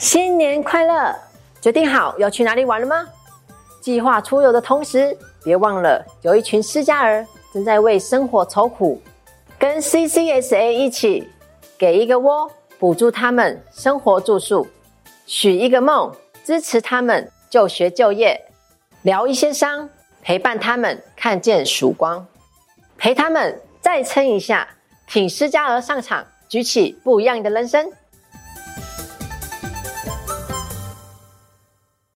新年快乐！决定好要去哪里玩了吗？计划出游的同时，别忘了有一群失家儿正在为生活愁苦，跟 CCSA 一起给一个窝，补助他们生活住宿；许一个梦，支持他们就学就业；疗一些伤，陪伴他们看见曙光；陪他们再撑一下，挺失家儿上场，举起不一样的人生。